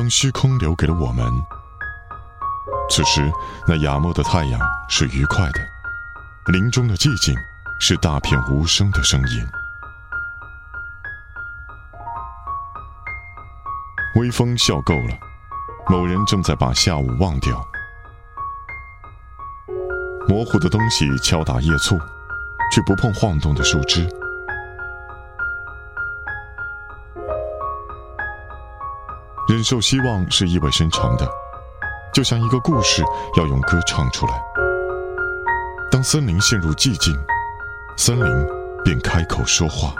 将虚空留给了我们。此时，那雅默的太阳是愉快的，林中的寂静是大片无声的声音。微风笑够了，某人正在把下午忘掉。模糊的东西敲打叶簇，却不碰晃动的树枝。忍受希望是意味深长的，就像一个故事要用歌唱出来。当森林陷入寂静，森林便开口说话。